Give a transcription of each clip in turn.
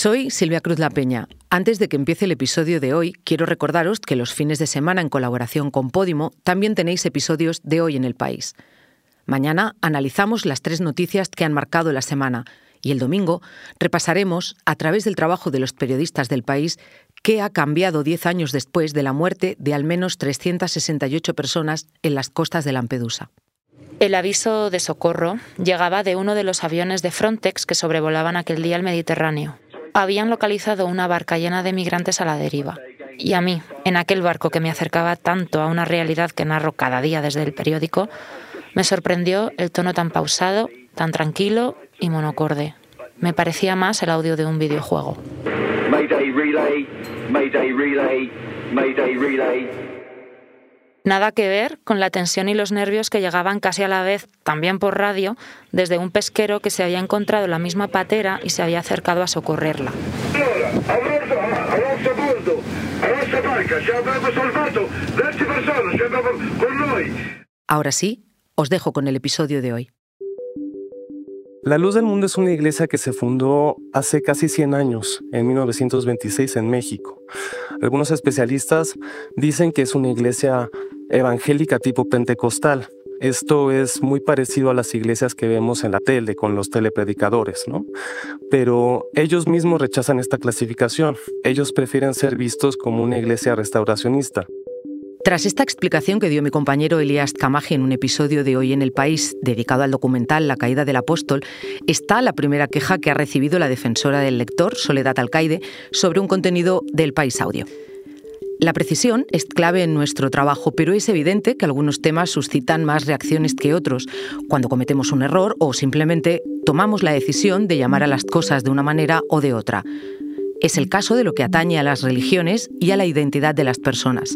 Soy Silvia Cruz La Peña. Antes de que empiece el episodio de hoy, quiero recordaros que los fines de semana en colaboración con Podimo también tenéis episodios de Hoy en el País. Mañana analizamos las tres noticias que han marcado la semana y el domingo repasaremos, a través del trabajo de los periodistas del país, qué ha cambiado diez años después de la muerte de al menos 368 personas en las costas de Lampedusa. El aviso de socorro llegaba de uno de los aviones de Frontex que sobrevolaban aquel día el Mediterráneo. Habían localizado una barca llena de migrantes a la deriva. Y a mí, en aquel barco que me acercaba tanto a una realidad que narro cada día desde el periódico, me sorprendió el tono tan pausado, tan tranquilo y monocorde. Me parecía más el audio de un videojuego. Nada que ver con la tensión y los nervios que llegaban casi a la vez, también por radio, desde un pesquero que se había encontrado la misma patera y se había acercado a socorrerla. Ahora sí, os dejo con el episodio de hoy. La Luz del Mundo es una iglesia que se fundó hace casi 100 años, en 1926 en México. Algunos especialistas dicen que es una iglesia evangélica tipo pentecostal. Esto es muy parecido a las iglesias que vemos en la tele con los telepredicadores, ¿no? Pero ellos mismos rechazan esta clasificación. Ellos prefieren ser vistos como una iglesia restauracionista. Tras esta explicación que dio mi compañero Elías Camaje en un episodio de Hoy en el País dedicado al documental La caída del apóstol, está la primera queja que ha recibido la defensora del lector, Soledad Alcaide, sobre un contenido del País Audio. La precisión es clave en nuestro trabajo, pero es evidente que algunos temas suscitan más reacciones que otros cuando cometemos un error o simplemente tomamos la decisión de llamar a las cosas de una manera o de otra. Es el caso de lo que atañe a las religiones y a la identidad de las personas.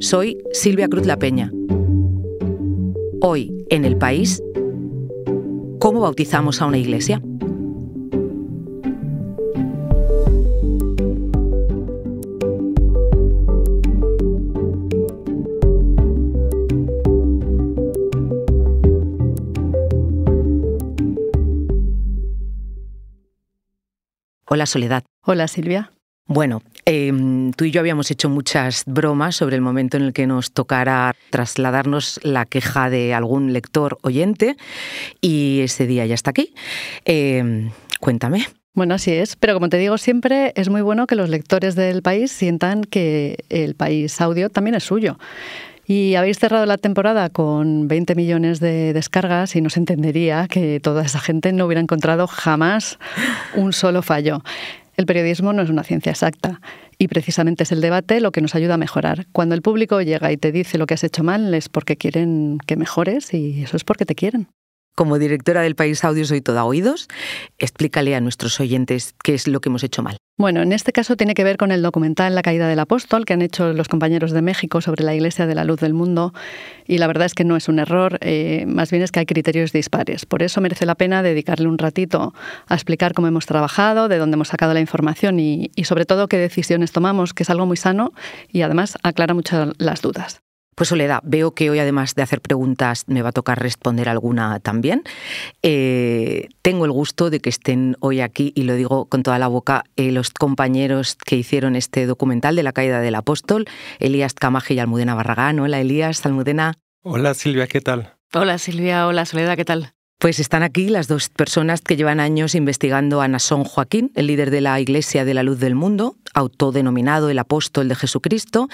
Soy Silvia Cruz La Peña. Hoy, en el país, ¿cómo bautizamos a una iglesia? Hola Soledad. Hola Silvia. Bueno, em, tú y yo habíamos hecho muchas bromas sobre el momento en el que nos tocara trasladarnos la queja de algún lector oyente y ese día ya está aquí. Em, cuéntame. Bueno, así es, pero como te digo siempre, es muy bueno que los lectores del país sientan que el país audio también es suyo. Y habéis cerrado la temporada con 20 millones de descargas y no se entendería que toda esa gente no hubiera encontrado jamás un solo fallo. El periodismo no es una ciencia exacta y precisamente es el debate lo que nos ayuda a mejorar. Cuando el público llega y te dice lo que has hecho mal es porque quieren que mejores y eso es porque te quieren. Como directora del País Audio soy toda oídos. Explícale a nuestros oyentes qué es lo que hemos hecho mal. Bueno, en este caso tiene que ver con el documental La caída del apóstol que han hecho los compañeros de México sobre la Iglesia de la Luz del Mundo y la verdad es que no es un error, eh, más bien es que hay criterios dispares. Por eso merece la pena dedicarle un ratito a explicar cómo hemos trabajado, de dónde hemos sacado la información y, y sobre todo qué decisiones tomamos, que es algo muy sano y además aclara mucho las dudas. Pues Soledad, veo que hoy además de hacer preguntas me va a tocar responder alguna también. Eh, tengo el gusto de que estén hoy aquí, y lo digo con toda la boca, eh, los compañeros que hicieron este documental de la caída del apóstol, Elías Camaje y Almudena Barragán. Hola Elías, Almudena. Hola Silvia, ¿qué tal? Hola Silvia, hola Soledad, ¿qué tal? Pues están aquí las dos personas que llevan años investigando a Nasón Joaquín, el líder de la Iglesia de la Luz del Mundo, autodenominado el apóstol de Jesucristo,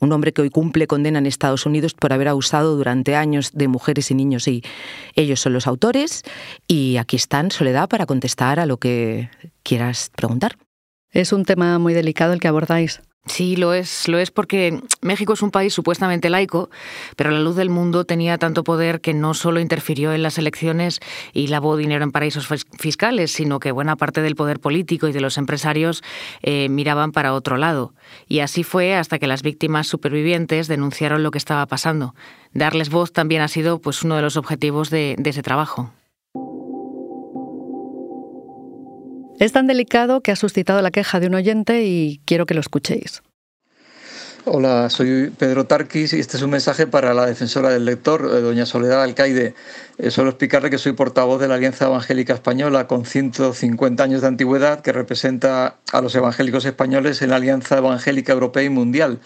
un hombre que hoy cumple condena en Estados Unidos por haber abusado durante años de mujeres y niños y ellos son los autores. Y aquí están, Soledad, para contestar a lo que quieras preguntar. Es un tema muy delicado el que abordáis. Sí, lo es, lo es porque México es un país supuestamente laico, pero la luz del mundo tenía tanto poder que no solo interfirió en las elecciones y lavó dinero en paraísos fiscales, sino que buena parte del poder político y de los empresarios eh, miraban para otro lado. Y así fue hasta que las víctimas supervivientes denunciaron lo que estaba pasando. Darles voz también ha sido pues, uno de los objetivos de ese trabajo. Es tan delicado que ha suscitado la queja de un oyente y quiero que lo escuchéis. Hola, soy Pedro Tarquis y este es un mensaje para la defensora del lector, eh, doña Soledad Alcaide. Eh, solo explicarle que soy portavoz de la Alianza Evangélica Española con 150 años de antigüedad que representa a los evangélicos españoles en la Alianza Evangélica Europea y Mundial.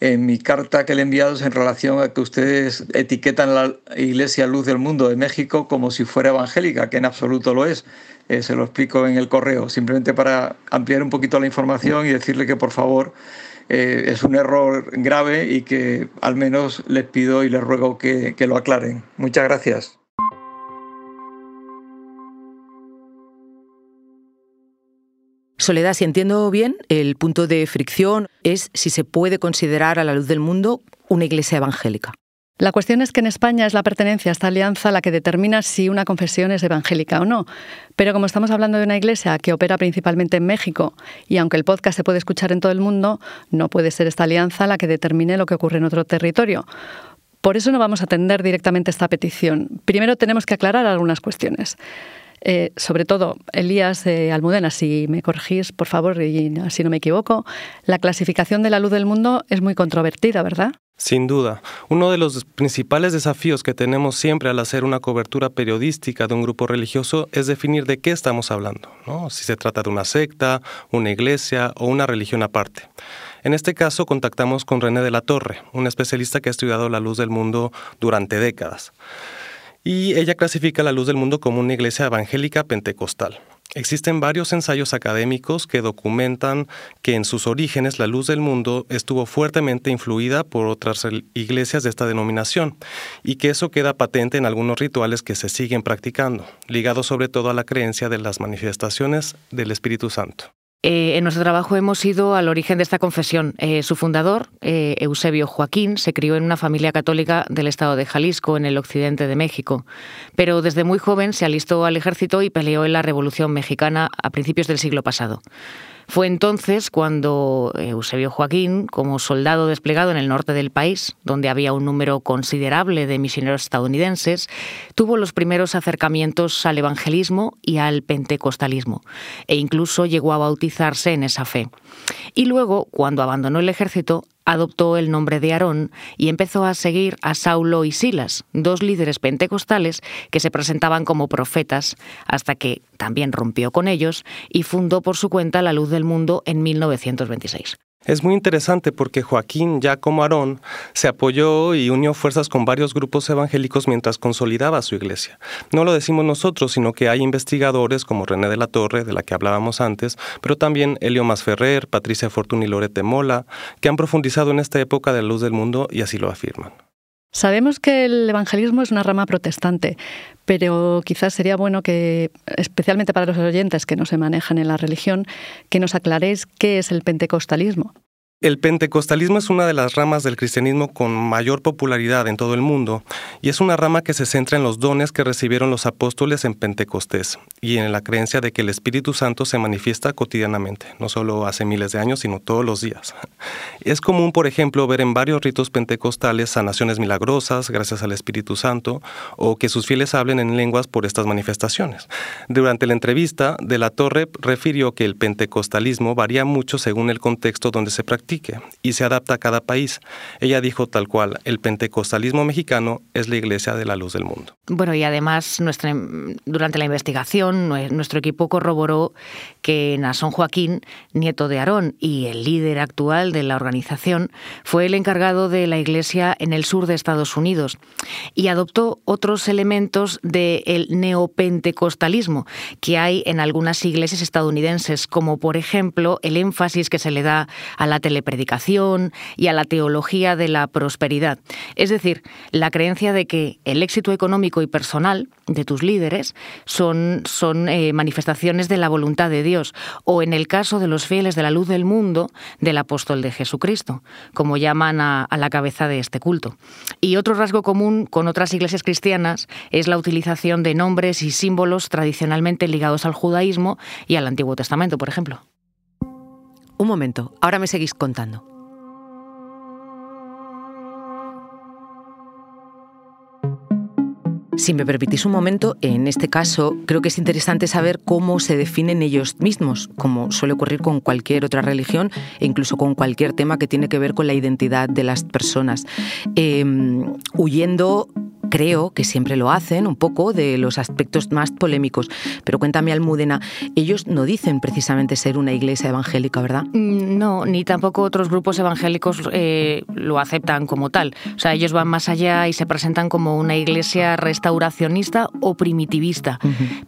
En mi carta que le he enviado es en relación a que ustedes etiquetan la Iglesia Luz del Mundo de México como si fuera evangélica, que en absoluto lo es. Eh, se lo explico en el correo, simplemente para ampliar un poquito la información y decirle que por favor eh, es un error grave y que al menos les pido y les ruego que, que lo aclaren. Muchas gracias. Soledad, si entiendo bien, el punto de fricción es si se puede considerar a la luz del mundo una iglesia evangélica. La cuestión es que en España es la pertenencia a esta alianza la que determina si una confesión es evangélica o no. Pero como estamos hablando de una iglesia que opera principalmente en México, y aunque el podcast se puede escuchar en todo el mundo, no puede ser esta alianza la que determine lo que ocurre en otro territorio. Por eso no vamos a atender directamente esta petición. Primero tenemos que aclarar algunas cuestiones. Eh, sobre todo, Elías eh, Almudena, si me corregís, por favor, y así no me equivoco, la clasificación de la luz del mundo es muy controvertida, ¿verdad? Sin duda, uno de los principales desafíos que tenemos siempre al hacer una cobertura periodística de un grupo religioso es definir de qué estamos hablando, ¿no? si se trata de una secta, una iglesia o una religión aparte. En este caso contactamos con René de la Torre, un especialista que ha estudiado la luz del mundo durante décadas. Y ella clasifica la luz del mundo como una iglesia evangélica pentecostal. Existen varios ensayos académicos que documentan que en sus orígenes la luz del mundo estuvo fuertemente influida por otras iglesias de esta denominación y que eso queda patente en algunos rituales que se siguen practicando, ligados sobre todo a la creencia de las manifestaciones del Espíritu Santo. Eh, en nuestro trabajo hemos ido al origen de esta confesión. Eh, su fundador, eh, Eusebio Joaquín, se crió en una familia católica del estado de Jalisco, en el occidente de México. Pero desde muy joven se alistó al ejército y peleó en la Revolución Mexicana a principios del siglo pasado. Fue entonces cuando Eusebio Joaquín, como soldado desplegado en el norte del país, donde había un número considerable de misioneros estadounidenses, tuvo los primeros acercamientos al evangelismo y al pentecostalismo, e incluso llegó a bautizarse en esa fe. Y luego, cuando abandonó el ejército, adoptó el nombre de Aarón y empezó a seguir a Saulo y Silas, dos líderes pentecostales que se presentaban como profetas, hasta que también rompió con ellos y fundó por su cuenta La Luz del Mundo en 1926. Es muy interesante porque Joaquín, ya como Aarón, se apoyó y unió fuerzas con varios grupos evangélicos mientras consolidaba su iglesia. No lo decimos nosotros, sino que hay investigadores como René de la Torre, de la que hablábamos antes, pero también Elio Masferrer, Patricia Fortuny y Lorete Mola, que han profundizado en esta época de la luz del mundo y así lo afirman. Sabemos que el evangelismo es una rama protestante, pero quizás sería bueno que, especialmente para los oyentes que no se manejan en la religión, que nos aclaréis qué es el pentecostalismo. El pentecostalismo es una de las ramas del cristianismo con mayor popularidad en todo el mundo y es una rama que se centra en los dones que recibieron los apóstoles en Pentecostés y en la creencia de que el Espíritu Santo se manifiesta cotidianamente, no solo hace miles de años, sino todos los días. Es común, por ejemplo, ver en varios ritos pentecostales sanaciones milagrosas gracias al Espíritu Santo o que sus fieles hablen en lenguas por estas manifestaciones. Durante la entrevista, De la Torre refirió que el pentecostalismo varía mucho según el contexto donde se practica y se adapta a cada país. Ella dijo tal cual, el pentecostalismo mexicano es la iglesia de la luz del mundo. Bueno, y además nuestra, durante la investigación nuestro equipo corroboró que Nasón Joaquín, nieto de Aarón y el líder actual de la organización, fue el encargado de la iglesia en el sur de Estados Unidos y adoptó otros elementos del neopentecostalismo que hay en algunas iglesias estadounidenses, como por ejemplo el énfasis que se le da a la predicación y a la teología de la prosperidad. Es decir, la creencia de que el éxito económico y personal de tus líderes son, son eh, manifestaciones de la voluntad de Dios, o en el caso de los fieles de la luz del mundo, del apóstol de Jesucristo, como llaman a la cabeza de este culto. Y otro rasgo común con otras iglesias cristianas es la utilización de nombres y símbolos tradicionalmente ligados al judaísmo y al Antiguo Testamento, por ejemplo. Un momento, ahora me seguís contando. Si me permitís un momento, en este caso creo que es interesante saber cómo se definen ellos mismos, como suele ocurrir con cualquier otra religión e incluso con cualquier tema que tiene que ver con la identidad de las personas, em, huyendo creo que siempre lo hacen un poco de los aspectos más polémicos. Pero cuéntame, Almudena, ellos no dicen precisamente ser una iglesia evangélica, ¿verdad? Mm, no, ni tampoco otros grupos evangélicos eh, lo aceptan como tal. O sea, ellos van más allá y se presentan como una iglesia restauracionista o primitivista.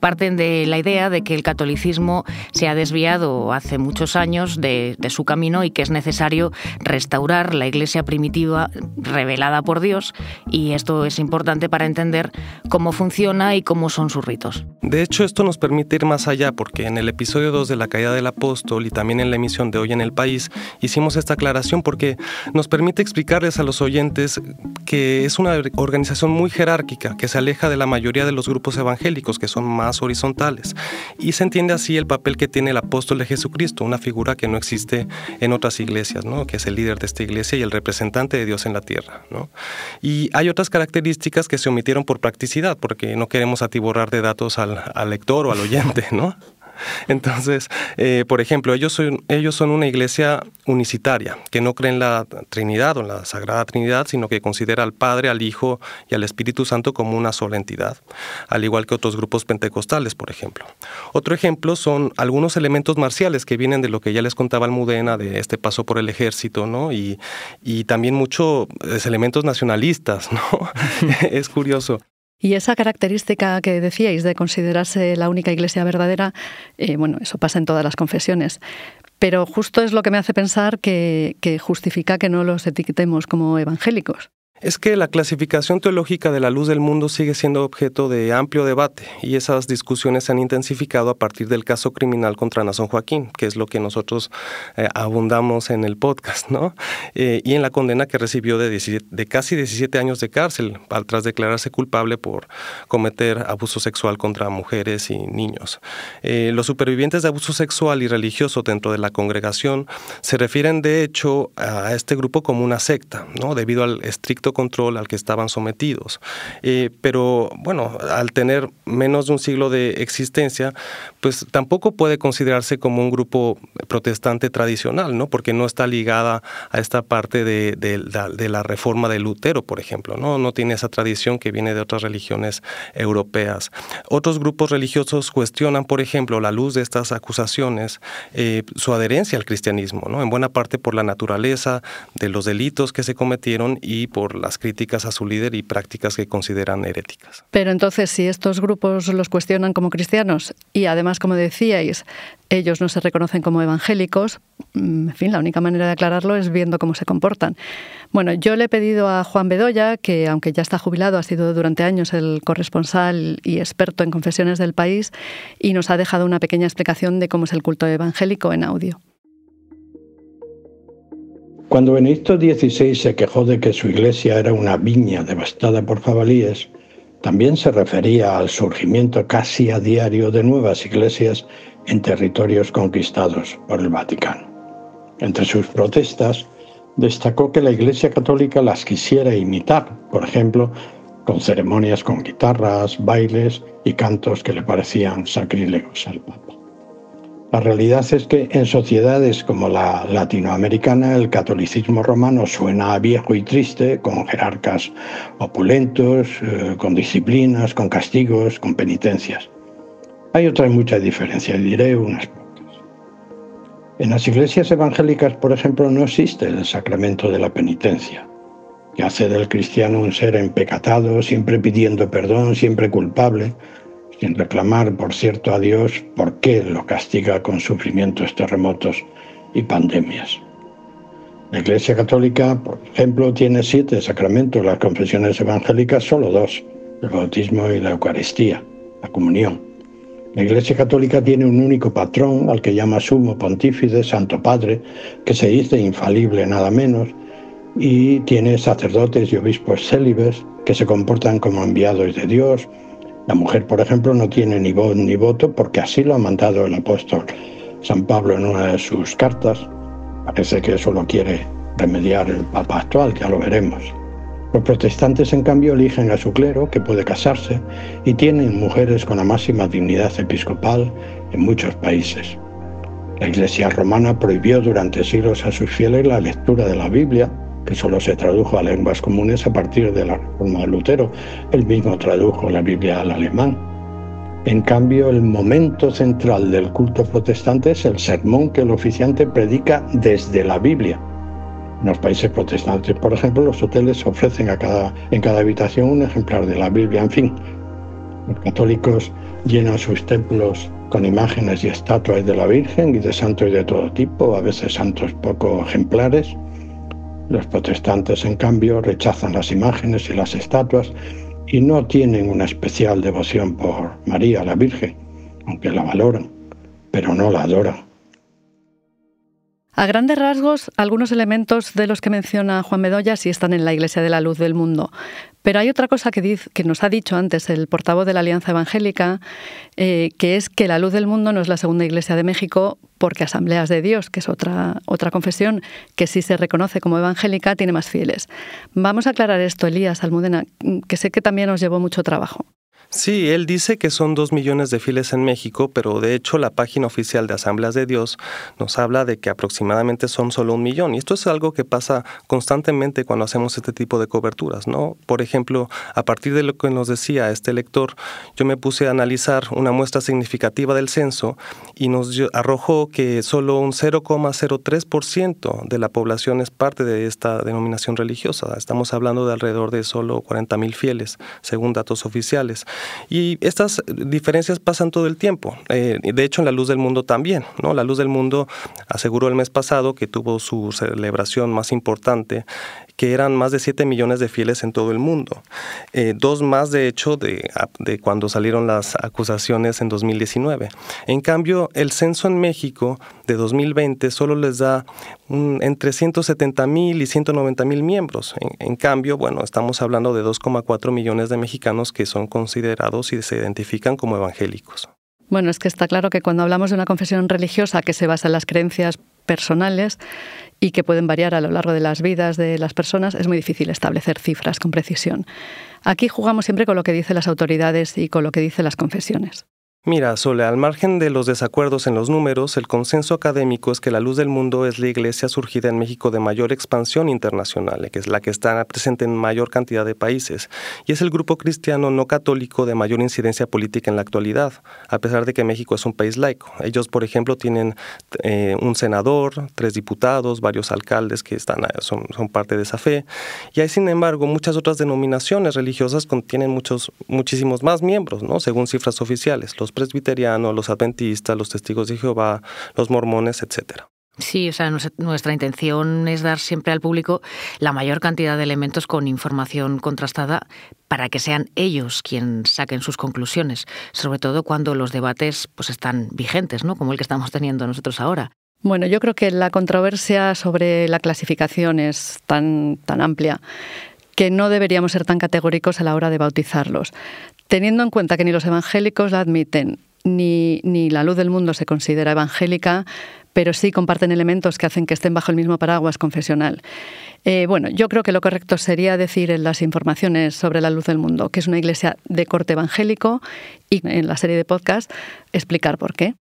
Parten de la idea de que el catolicismo se ha desviado hace muchos años de, de su camino y que es necesario restaurar la iglesia primitiva revelada por Dios y esto es importante para entender cómo funciona y cómo son sus ritos. De hecho, esto nos permite ir más allá porque en el episodio 2 de la caída del apóstol y también en la emisión de Hoy en el País hicimos esta aclaración porque nos permite explicarles a los oyentes que es una organización muy jerárquica que se aleja de la mayoría de los grupos evangélicos que son más horizontales y se entiende así el papel que tiene el apóstol de Jesucristo, una figura que no existe en otras iglesias, ¿no? que es el líder de esta iglesia y el representante de Dios en la tierra. ¿no? Y hay otras características que se omitieron por practicidad, porque no queremos atiborrar de datos al, al lector o al oyente, ¿no? Entonces, eh, por ejemplo, ellos son, ellos son una iglesia unicitaria, que no cree en la Trinidad o en la Sagrada Trinidad, sino que considera al Padre, al Hijo y al Espíritu Santo como una sola entidad, al igual que otros grupos pentecostales, por ejemplo. Otro ejemplo son algunos elementos marciales que vienen de lo que ya les contaba Almudena, de este paso por el ejército, ¿no? Y, y también muchos elementos nacionalistas, ¿no? es curioso. Y esa característica que decíais de considerarse la única iglesia verdadera, eh, bueno, eso pasa en todas las confesiones. Pero justo es lo que me hace pensar que justifica que no los etiquetemos como evangélicos es que la clasificación teológica de la luz del mundo sigue siendo objeto de amplio debate y esas discusiones se han intensificado a partir del caso criminal contra Nazón Joaquín, que es lo que nosotros eh, abundamos en el podcast, ¿no? Eh, y en la condena que recibió de, casi 17 años de cárcel al tras declararse culpable por cometer abuso sexual contra mujeres y niños. Eh, los supervivientes de abuso sexual y religioso dentro de la congregación se refieren de hecho a este grupo como una secta, ¿no? Debido al estricto control al que estaban sometidos. Eh, pero bueno, al tener menos de un siglo de existencia, pues tampoco puede considerarse como un grupo protestante tradicional, ¿no? Porque no está ligada a esta parte de, la, reforma de Lutero, por ejemplo, ¿no? No tiene esa tradición que viene de otras religiones europeas. Otros grupos religiosos cuestionan, por ejemplo, la luz de estas acusaciones, eh, su adherencia al cristianismo, ¿no? En buena parte por la naturaleza de los delitos que se cometieron y por las críticas a su líder y prácticas que consideran heréticas. Pero entonces, si estos grupos los cuestionan como cristianos y además, como decíais, ellos no se reconocen como evangélicos, mm, en fin, la única manera de aclararlo es viendo cómo se comportan. Bueno, yo le he pedido a Juan Bedoya, que aunque ya está jubilado, ha sido durante años el corresponsal y experto en confesiones del país, y nos ha dejado una pequeña explicación de cómo es el culto evangélico en audio. Cuando Benedicto XVI se quejó de que su iglesia era una viña devastada por jabalíes, también se refería al surgimiento casi a diario de nuevas iglesias en territorios conquistados por el Vaticano. Entre sus protestas, destacó que la Iglesia Católica las quisiera imitar, por ejemplo, con ceremonias con guitarras, bailes y cantos que le parecían sacrílegos al Papa. La realidad es que en sociedades como la latinoamericana el catolicismo romano suena viejo y triste, con jerarcas opulentos, eh, con disciplinas, con castigos, con penitencias. Hay otras muchas diferencias, diré unas pocas. En las iglesias evangélicas, por ejemplo, no existe el sacramento de la penitencia, que hace del cristiano un ser empecatado, siempre pidiendo perdón, siempre culpable, sin reclamar, por cierto, a Dios por qué lo castiga con sufrimientos, terremotos y pandemias. La Iglesia Católica, por ejemplo, tiene siete sacramentos, las confesiones evangélicas solo dos, el bautismo y la Eucaristía, la comunión. La Iglesia Católica tiene un único patrón al que llama sumo pontífice, Santo Padre, que se dice infalible nada menos, y tiene sacerdotes y obispos célibes que se comportan como enviados de Dios, la mujer, por ejemplo, no tiene ni voz ni voto porque así lo ha mandado el apóstol San Pablo en una de sus cartas. Parece que eso lo quiere remediar el Papa actual, ya lo veremos. Los protestantes, en cambio, eligen a su clero, que puede casarse, y tienen mujeres con la máxima dignidad episcopal en muchos países. La Iglesia romana prohibió durante siglos a sus fieles la lectura de la Biblia, que solo se tradujo a lenguas comunes a partir de la reforma de Lutero. Él mismo tradujo la Biblia al alemán. En cambio, el momento central del culto protestante es el sermón que el oficiante predica desde la Biblia. En los países protestantes, por ejemplo, los hoteles ofrecen en cada habitación un ejemplar de la Biblia. En fin, los católicos llenan sus templos con imágenes y estatuas de la Virgen y de santos de todo tipo, a veces santos poco ejemplares. Los protestantes, en cambio, rechazan las imágenes y las estatuas y no tienen una especial devoción por María la Virgen, aunque la valoran, pero no la adoran. A grandes rasgos, algunos elementos de los que menciona Juan Bedoya sí están en la Iglesia de la Luz del Mundo. Pero hay otra cosa que, nos ha dicho antes el portavoz de la Alianza Evangélica, eh, que es que la Luz del Mundo no es la segunda Iglesia de México porque Asambleas de Dios, que es otra, otra confesión que sí se reconoce como evangélica, tiene más fieles. Vamos a aclarar esto, Elías Almudena, que sé que también nos llevó mucho trabajo. Sí, él dice que son dos millones de fieles en México, pero de hecho la página oficial de Asambleas de Dios nos habla de que aproximadamente son solo un millón. Y esto es algo que pasa constantemente cuando hacemos este tipo de coberturas, ¿no? Por ejemplo, a partir de lo que nos decía este lector, yo me puse a analizar una muestra significativa del censo y nos arrojó que solo un 0,03% de la población es parte de esta denominación religiosa. Estamos hablando de alrededor de solo 40 mil fieles, según datos oficiales. Y estas diferencias pasan todo el tiempo. Eh, de hecho, en la Luz del Mundo también. ¿no? La Luz del Mundo aseguró el mes pasado que tuvo su celebración más importante que eran más de 7 millones de fieles en todo el mundo. Eh, dos más, de hecho, de, de, cuando salieron las acusaciones en 2019. En cambio, el censo en México de 2020 solo les da entre 170 mil y 190 mil miembros. En, cambio, bueno, estamos hablando de 2,4 millones de mexicanos que son considerados y se identifican como evangélicos. Bueno, es que está claro que cuando hablamos de una confesión religiosa que se basa en las creencias personales y que pueden variar a lo largo de las vidas de las personas, es muy difícil establecer cifras con precisión. Aquí jugamos siempre con lo que dicen las autoridades y con lo que dicen las confesiones. Mira, Sole, al margen de los desacuerdos en los números, el consenso académico es que la luz del mundo es la iglesia surgida en México de mayor expansión internacional, que es la que está presente en mayor cantidad de países, y es el grupo cristiano no católico de mayor incidencia política en la actualidad, a pesar de que México es un país laico. Ellos, por ejemplo, tienen eh, un senador, tres diputados, varios alcaldes que están, son, son parte de esa fe, y hay, sin embargo, muchas otras denominaciones religiosas contienen muchos, muchísimos más miembros, ¿no? según cifras oficiales. Los presbiterianos, los adventistas, los testigos de Jehová, los mormones, etcétera. Sí, o sea, nuestra intención es dar siempre al público la mayor cantidad de elementos con información contrastada para que sean ellos quienes saquen sus conclusiones, sobre todo cuando los debates pues están vigentes, ¿no? Como el que estamos teniendo nosotros ahora. Bueno, yo creo que la controversia sobre la clasificación es tan, tan amplia que no deberíamos ser tan categóricos a la hora de bautizarlos. Teniendo en cuenta que ni los evangélicos la admiten, ni, ni la luz del mundo se considera evangélica, pero sí comparten elementos que hacen que estén bajo el mismo paraguas confesional. Eh, bueno, yo creo que lo correcto sería decir en las informaciones sobre la luz del mundo que es una iglesia de corte evangélico y en la serie de podcast explicar por qué.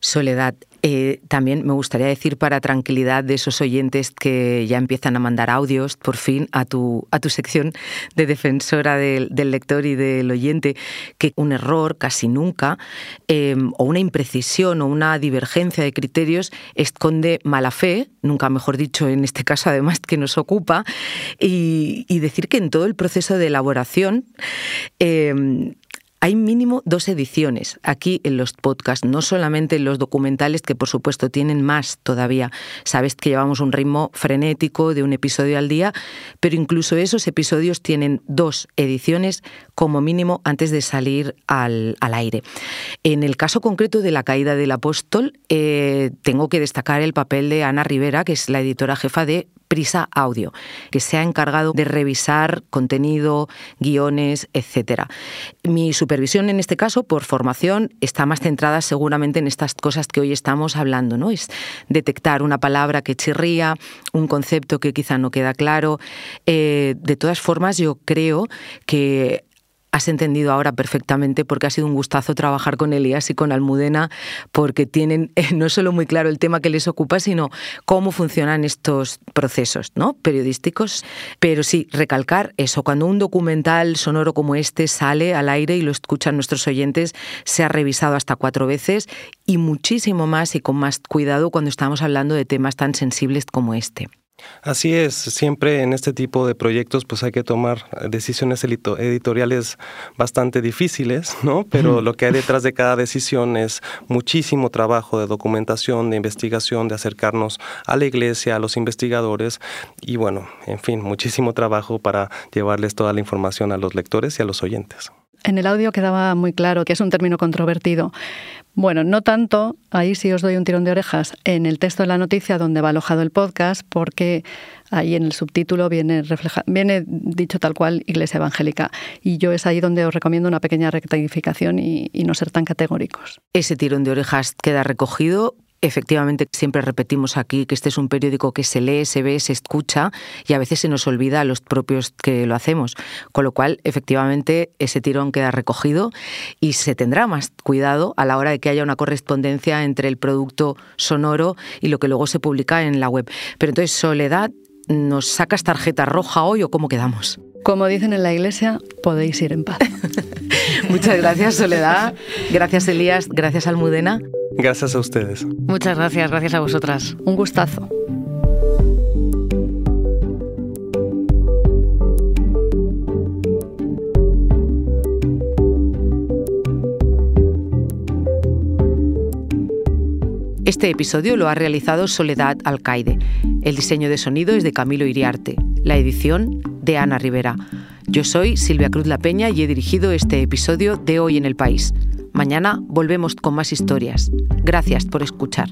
Soledad, eh, también me gustaría decir para tranquilidad de esos oyentes que ya empiezan a mandar audios por fin a tu, a tu sección de defensora del, lector y del oyente, que un error casi nunca, em, o una imprecisión o una divergencia de criterios esconde mala fe, nunca mejor dicho en este caso además que nos ocupa, y, decir que en todo el proceso de elaboración em, hay mínimo dos ediciones aquí en los podcasts, no solamente en los documentales, que por supuesto tienen más todavía. Sabes que llevamos un ritmo frenético de un episodio al día, pero incluso esos episodios tienen dos ediciones como mínimo antes de salir al, aire. En el caso concreto de la caída del apóstol, eh, tengo que destacar el papel de Ana Rivera, que es la editora jefa de Audio, que se ha encargado de revisar contenido, guiones, etc. Mi supervisión en este caso, por formación, está más centrada seguramente en estas cosas que hoy estamos hablando, ¿no? Es detectar una palabra que chirría, un concepto que quizá no queda claro. Eh, de todas formas, yo creo que has entendido ahora perfectamente porque ha sido un gustazo trabajar con Elías y con Almudena porque tienen eh, no solo muy claro el tema que les ocupa, sino cómo funcionan estos procesos ¿no? periodísticos. Pero sí, recalcar eso, cuando un documental sonoro como este sale al aire y lo escuchan nuestros oyentes, se ha revisado hasta cuatro veces y muchísimo más y con más cuidado cuando estamos hablando de temas tan sensibles como este. Así es, siempre en este tipo de proyectos pues hay que tomar decisiones editoriales bastante difíciles, ¿no? Pero lo que hay detrás de cada decisión es muchísimo trabajo de documentación, de investigación, de acercarnos a la iglesia, a los investigadores y bueno, en fin, muchísimo trabajo para llevarles toda la información a los lectores y a los oyentes. En el audio quedaba muy claro que es un término controvertido. Bueno, no tanto, ahí sí os doy un tirón de orejas, en el texto de la noticia donde va alojado el podcast, porque ahí en el subtítulo viene, viene dicho tal cual Iglesia Evangélica. Y yo es ahí donde os recomiendo una pequeña rectificación y no ser tan categóricos. Ese tirón de orejas queda recogido Efectivamente, siempre repetimos aquí que este es un periódico que se lee, se ve, se escucha y a veces se nos olvida a los propios que lo hacemos. Con lo cual, efectivamente, ese tirón queda recogido y se tendrá más cuidado a la hora de que haya una correspondencia entre el producto sonoro y lo que luego se publica en la web. Pero entonces, Soledad, ¿nos sacas tarjeta roja hoy o cómo quedamos? Como dicen en la iglesia, podéis ir en paz. Muchas gracias, Soledad. Gracias, Elías. Gracias, Almudena. Gracias a ustedes. Muchas gracias, gracias a vosotras. Un gustazo. Este episodio lo ha realizado Soledad Alcaide. El diseño de sonido es de Camilo Iriarte. La edición de Ana Rivera. Yo soy Silvia Cruz La Peña y he dirigido este episodio de Hoy en el País. Mañana volvemos con más historias. Gracias por escuchar.